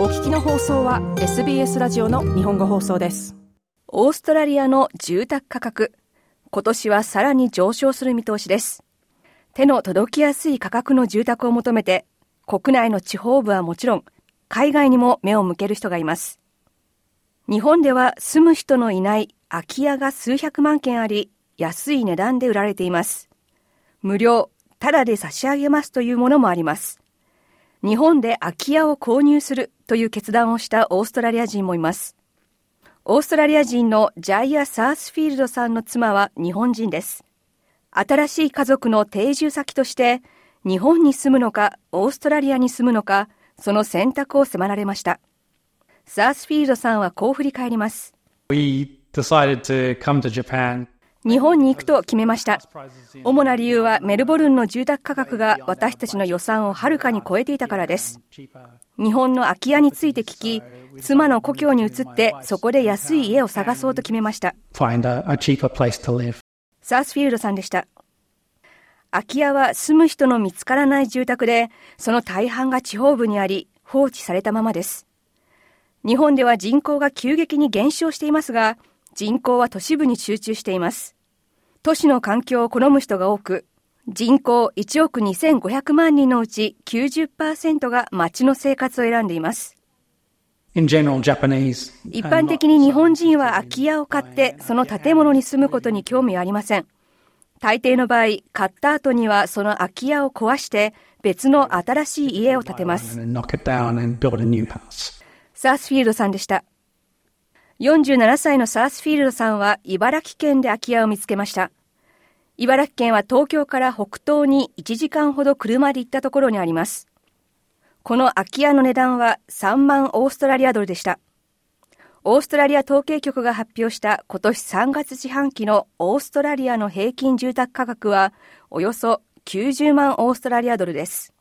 お聞きの放送は SBS ラジオの日本語放送です。オーストラリアの住宅価格。今年はさらに上昇する見通しです。手の届きやすい価格の住宅を求めて国内の地方部はもちろん海外にも目を向ける人がいます。日本では住む人のいない空き家が数百万件あり安い値段で売られています。無料、ただで差し上げますというものもあります。日本で空き家を購入するという決断をしたオーストラリア人もいます。オーストラリア人のジャイア・サースフィールドさんの妻は日本人です。新しい家族の定住先として日本に住むのかオーストラリアに住むのかその選択を迫られました。サースフィールドさんはこう振り返ります。We decided to come to Japan 日本に行くと決めました。主な理由はメルボルンの住宅価格が私たちの予算をはるかに超えていたからです。日本の空き家について聞き、妻の故郷に移ってそこで安い家を探そうと決めました。サースフィールドさんでした。空き家は住む人の見つからない住宅で、その大半が地方部にあり、放置されたままです。日本では人口が急激に減少していますが、人口は都市部に集中しています。都市の環境を好む人が多く、人口1億2500万人のうち90%が街の生活を選んでいます。一般的に日本人は空き家を買ってその建物に住むことに興味はありません。大抵の場合、買った後にはその空き家を壊して別の新しい家を建てます。サースフィールドさんでした。47歳のサースフィールドさんは茨城県で空き家を見つけました。茨城県は東京から北東に1時間ほど車で行ったところにあります。この空き家の値段は3万オーストラリアドルでした。オーストラリア統計局が発表した今年3月四半期のオーストラリアの平均住宅価格はおよそ90万オーストラリアドルです。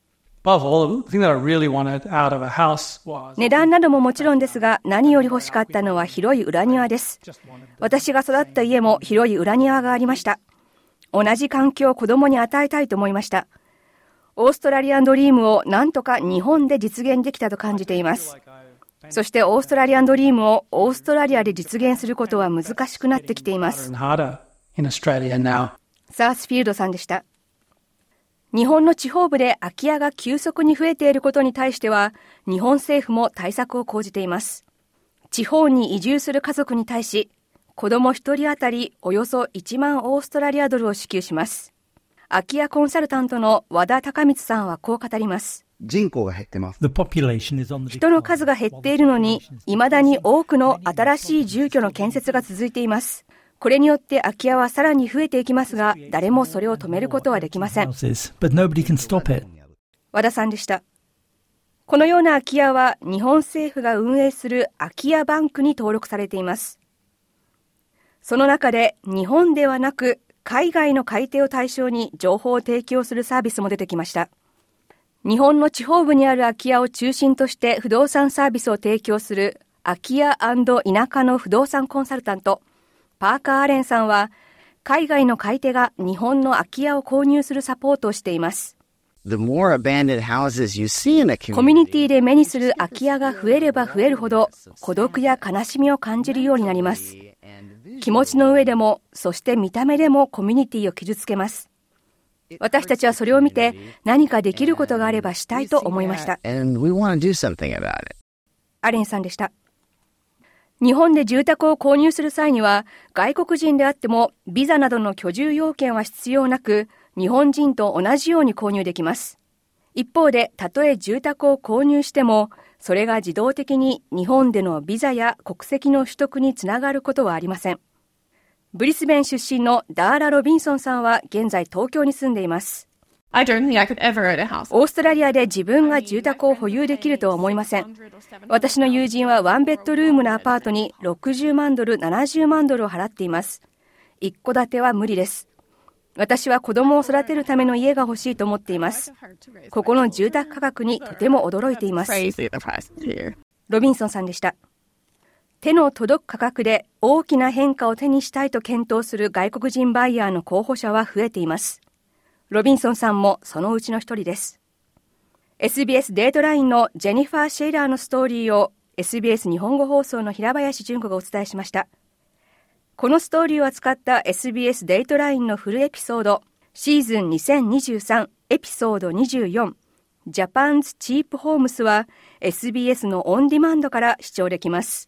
値段などももちろんですが、何より欲しかったのは広い裏庭です。私が育った家も広い裏庭がありました。同じ環境を子供に与えたいと思いました。オーストラリアンドリームを何とか日本で実現できたと感じています。そしてオーストラリアンドリームをオーストラリアで実現することは難しくなってきています。サースフィールドさんでした。日本の地方部で空き家が急速に増えていることに対しては、日本政府も対策を講じています。地方に移住する家族に対し、子供1人当たりおよそ1万オーストラリアドルを支給します。空き家コンサルタントの和田隆光さんはこう語ります。人口が減ってます。人の数が減っているのに、未だに多くの新しい住居の建設が続いています。これによって空き家はさらに増えていきますが、誰もそれを止めることはできません。和田さんでした。このような空き家は日本政府が運営する空き家バンクに登録されています。その中で日本ではなく海外の買い手を対象に情報を提供するサービスも出てきました。日本の地方部にある空き家を中心として不動産サービスを提供する空き家田舎の不動産コンサルタントパーカー・アレンさんは、海外の買い手が日本の空き家を購入するサポートをしています。コミュニティで目にする空き家が増えれば増えるほど孤独や悲しみを感じるようになります。気持ちの上でも、そして見た目でもコミュニティを傷つけます。私たちはそれを見て何かできることがあればしたいと思いました。アレンさんでした。日本で住宅を購入する際には、外国人であってもビザなどの居住要件は必要なく、日本人と同じように購入できます。一方で、たとえ住宅を購入しても、それが自動的に日本でのビザや国籍の取得につながることはありません。ブリスベン出身のダーラ・ロビンソンさんは現在東京に住んでいます。I don't think I could ever own a house. オーストラリアで自分が住宅を保有できるとは思いません。私の友人はワンベッドルームのアパートに60万ドル、70万ドルを払っています。一戸建ては無理です。私は子供を育てるための家が欲しいと思っています。ここの住宅価格にとても驚いています。ロビンソンさんでした。手の届く価格で大きな変化を手にしたいと検討する外国人バイヤーの候補者は増えています。ロビンソンさんもそのうちの一人です。SBS Dateline のジェニファー・シェイラーのストーリーを SBS 日本語放送の平林純子がお伝えしました。このストーリーを扱った SBS Dateline のフルエピソード、シーズン2023エピソード24、 Japan's Cheap Homes は SBS の On Demand から視聴できます。